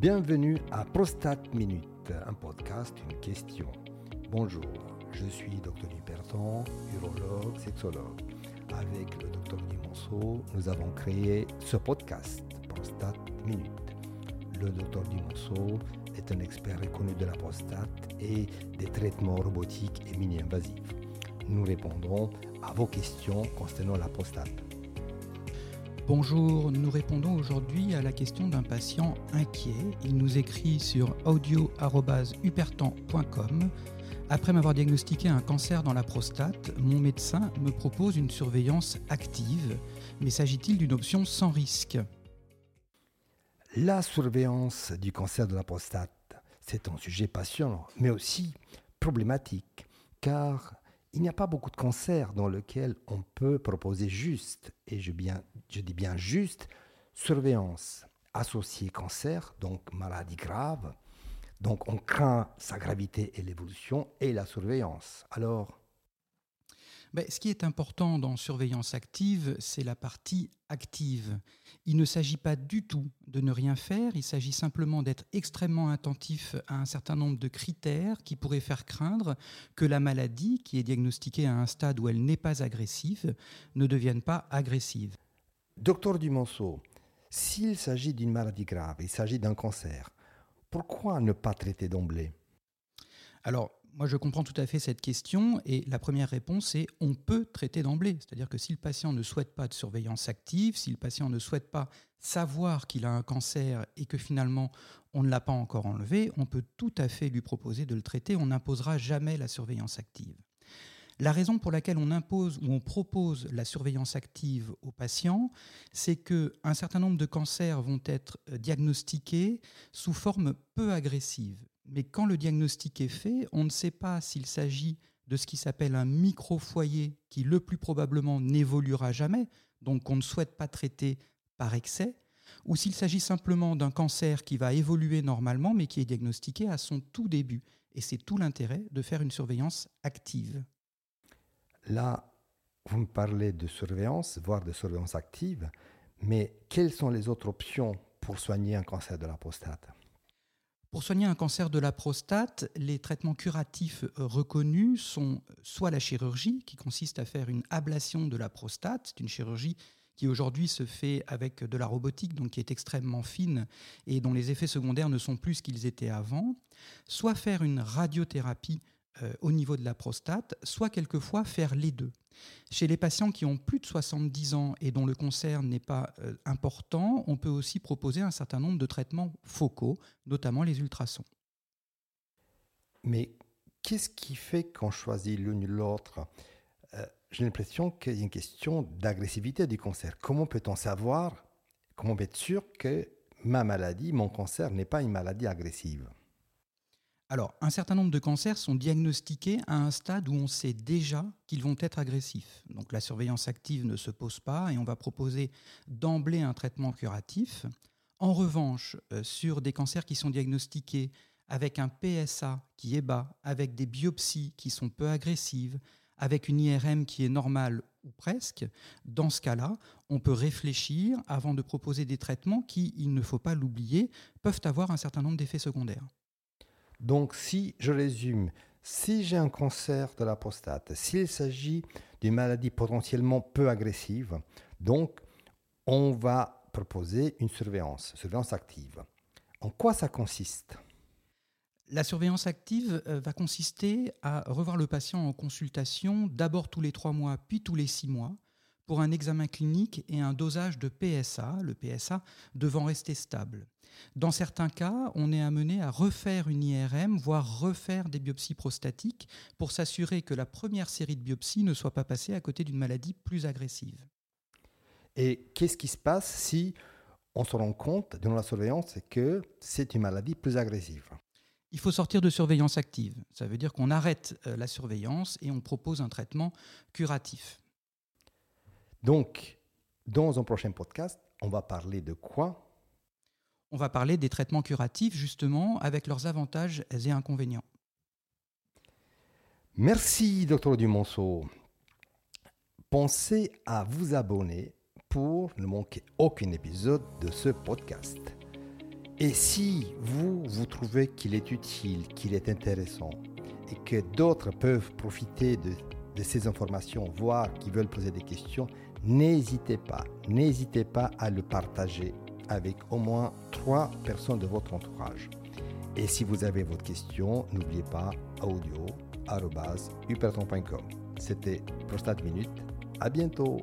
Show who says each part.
Speaker 1: Bienvenue à Prostate Minute, un podcast, une question. Bonjour, je suis Dr Duperton, urologue, sexologue. Avec le Dr Dimonceau, nous avons créé ce podcast, Prostate Minute. Le Dr Dimonceau est un expert reconnu de la prostate et des traitements robotiques et mini-invasifs. Nous répondrons à vos questions concernant la prostate.
Speaker 2: Bonjour, nous répondons aujourd'hui à la question d'un patient inquiet. Il nous écrit sur audio.hupertan.com. Après m'avoir diagnostiqué un cancer dans la prostate, mon médecin me propose une surveillance active. Mais s'agit-il d'une option sans risque?
Speaker 1: La surveillance du cancer de la prostate, c'est un sujet passionnant, mais aussi problématique, car il n'y a pas beaucoup de cancers dans lesquels on peut proposer juste, et je, dis bien juste, surveillance associée cancer, donc maladie grave. Donc on craint sa gravité et l'évolution et la surveillance. Alors,
Speaker 2: ben, ce qui est important dans surveillance active, c'est la partie active. Il ne s'agit pas du tout de ne rien faire, il s'agit simplement d'être extrêmement attentif à un certain nombre de critères qui pourraient faire craindre que la maladie, qui est diagnostiquée à un stade où elle n'est pas agressive, ne devienne pas agressive.
Speaker 1: Docteur Dumonceau, s'il s'agit d'une maladie grave, il s'agit d'un cancer, pourquoi ne pas traiter d'emblée?
Speaker 2: Alors, moi, je comprends tout à fait cette question et la première réponse est on peut traiter d'emblée. C'est-à-dire que si le patient ne souhaite pas de surveillance active, si le patient ne souhaite pas savoir qu'il a un cancer et que finalement on ne l'a pas encore enlevé, on peut tout à fait lui proposer de le traiter. On n'imposera jamais la surveillance active. La raison pour laquelle on impose ou on propose la surveillance active aux patients, c'est qu'un certain nombre de cancers vont être diagnostiqués sous forme peu agressive. Mais quand le diagnostic est fait, on ne sait pas s'il s'agit de ce qui s'appelle un micro-foyer qui le plus probablement n'évoluera jamais, donc qu'on ne souhaite pas traiter par excès, ou s'il s'agit simplement d'un cancer qui va évoluer normalement mais qui est diagnostiqué à son tout début. Et c'est tout l'intérêt de faire une surveillance active.
Speaker 1: Là, vous me parlez de surveillance, voire de surveillance active, mais quelles sont les autres options pour soigner un cancer de la prostate?
Speaker 2: Pour soigner un cancer de la prostate, les traitements curatifs euh, reconnus sont soit la chirurgie, qui consiste à faire une ablation de la prostate, c'est une chirurgie qui aujourd'hui se fait avec de la robotique, donc qui est extrêmement fine et dont les effets secondaires ne sont plus ce qu'ils étaient avant, soit faire une radiothérapie euh, au niveau de la prostate, soit quelquefois faire les deux. Chez les patients qui ont plus de 70 ans et dont le cancer n'est pas euh, important, on peut aussi proposer un certain nombre de traitements focaux, notamment les ultrasons.
Speaker 1: Mais qu'est-ce qui fait qu'on choisit l'une ou l'autre? Euh, J'ai l'impression qu'il y a une question d'agressivité du cancer. Comment peut-on savoir, comment être sûr que ma maladie, mon cancer, n'est pas une maladie agressive?
Speaker 2: Alors, un certain nombre de cancers sont diagnostiqués à un stade où on sait déjà qu'ils vont être agressifs. Donc la surveillance active ne se pose pas et on va proposer d'emblée un traitement curatif. En revanche, euh, sur des cancers qui sont diagnostiqués avec un PSA qui est bas, avec des biopsies qui sont peu agressives, avec une IRM qui est normale ou presque, dans ce cas-là, on peut réfléchir avant de proposer des traitements qui, il ne faut pas l'oublier, peuvent avoir un certain nombre d'effets secondaires.
Speaker 1: Donc, si je résume, si j'ai un cancer de la prostate, s'il s'agit d'une maladie potentiellement peu agressive, donc on va proposer une surveillance, surveillance active. En quoi ça consiste?
Speaker 2: La surveillance active euh, va consister à revoir le patient en consultation d'abord tous les trois mois, puis tous les six mois, pour un examen clinique et un dosage de PSA, le PSA devant rester stable. Dans certains cas, on est amené à refaire une IRM, voire refaire des biopsies prostatiques pour s'assurer que la première série de biopsies ne soit pas passée à côté d'une maladie plus agressive.
Speaker 1: Et qu'est-ce qui se passe si on se rend compte, dans la surveillance, que c'est une maladie plus agressive?
Speaker 2: Il faut sortir de surveillance active. Ça veut dire qu'on arrête euh, la surveillance et on propose un traitement curatif.
Speaker 1: Donc, dans un prochain podcast, on va parler de quoi?
Speaker 2: On va parler des traitements curatifs, justement, avec leurs avantages et inconvénients.
Speaker 1: Merci, docteur Dumonceau. Pensez à vous abonner pour ne manquer aucun épisode de ce podcast. Et si vous, vous trouvez qu'il est utile, qu'il est intéressant et que d'autres peuvent profiter de, de ces informations, voire qui veulent poser des questions, n'hésitez pas, n'hésitez pas à le partager avec au moins trois personnes de votre entourage. Et si vous avez votre question, n'oubliez pas audio.huperton.com. C'était Prostate Minute. À bientôt.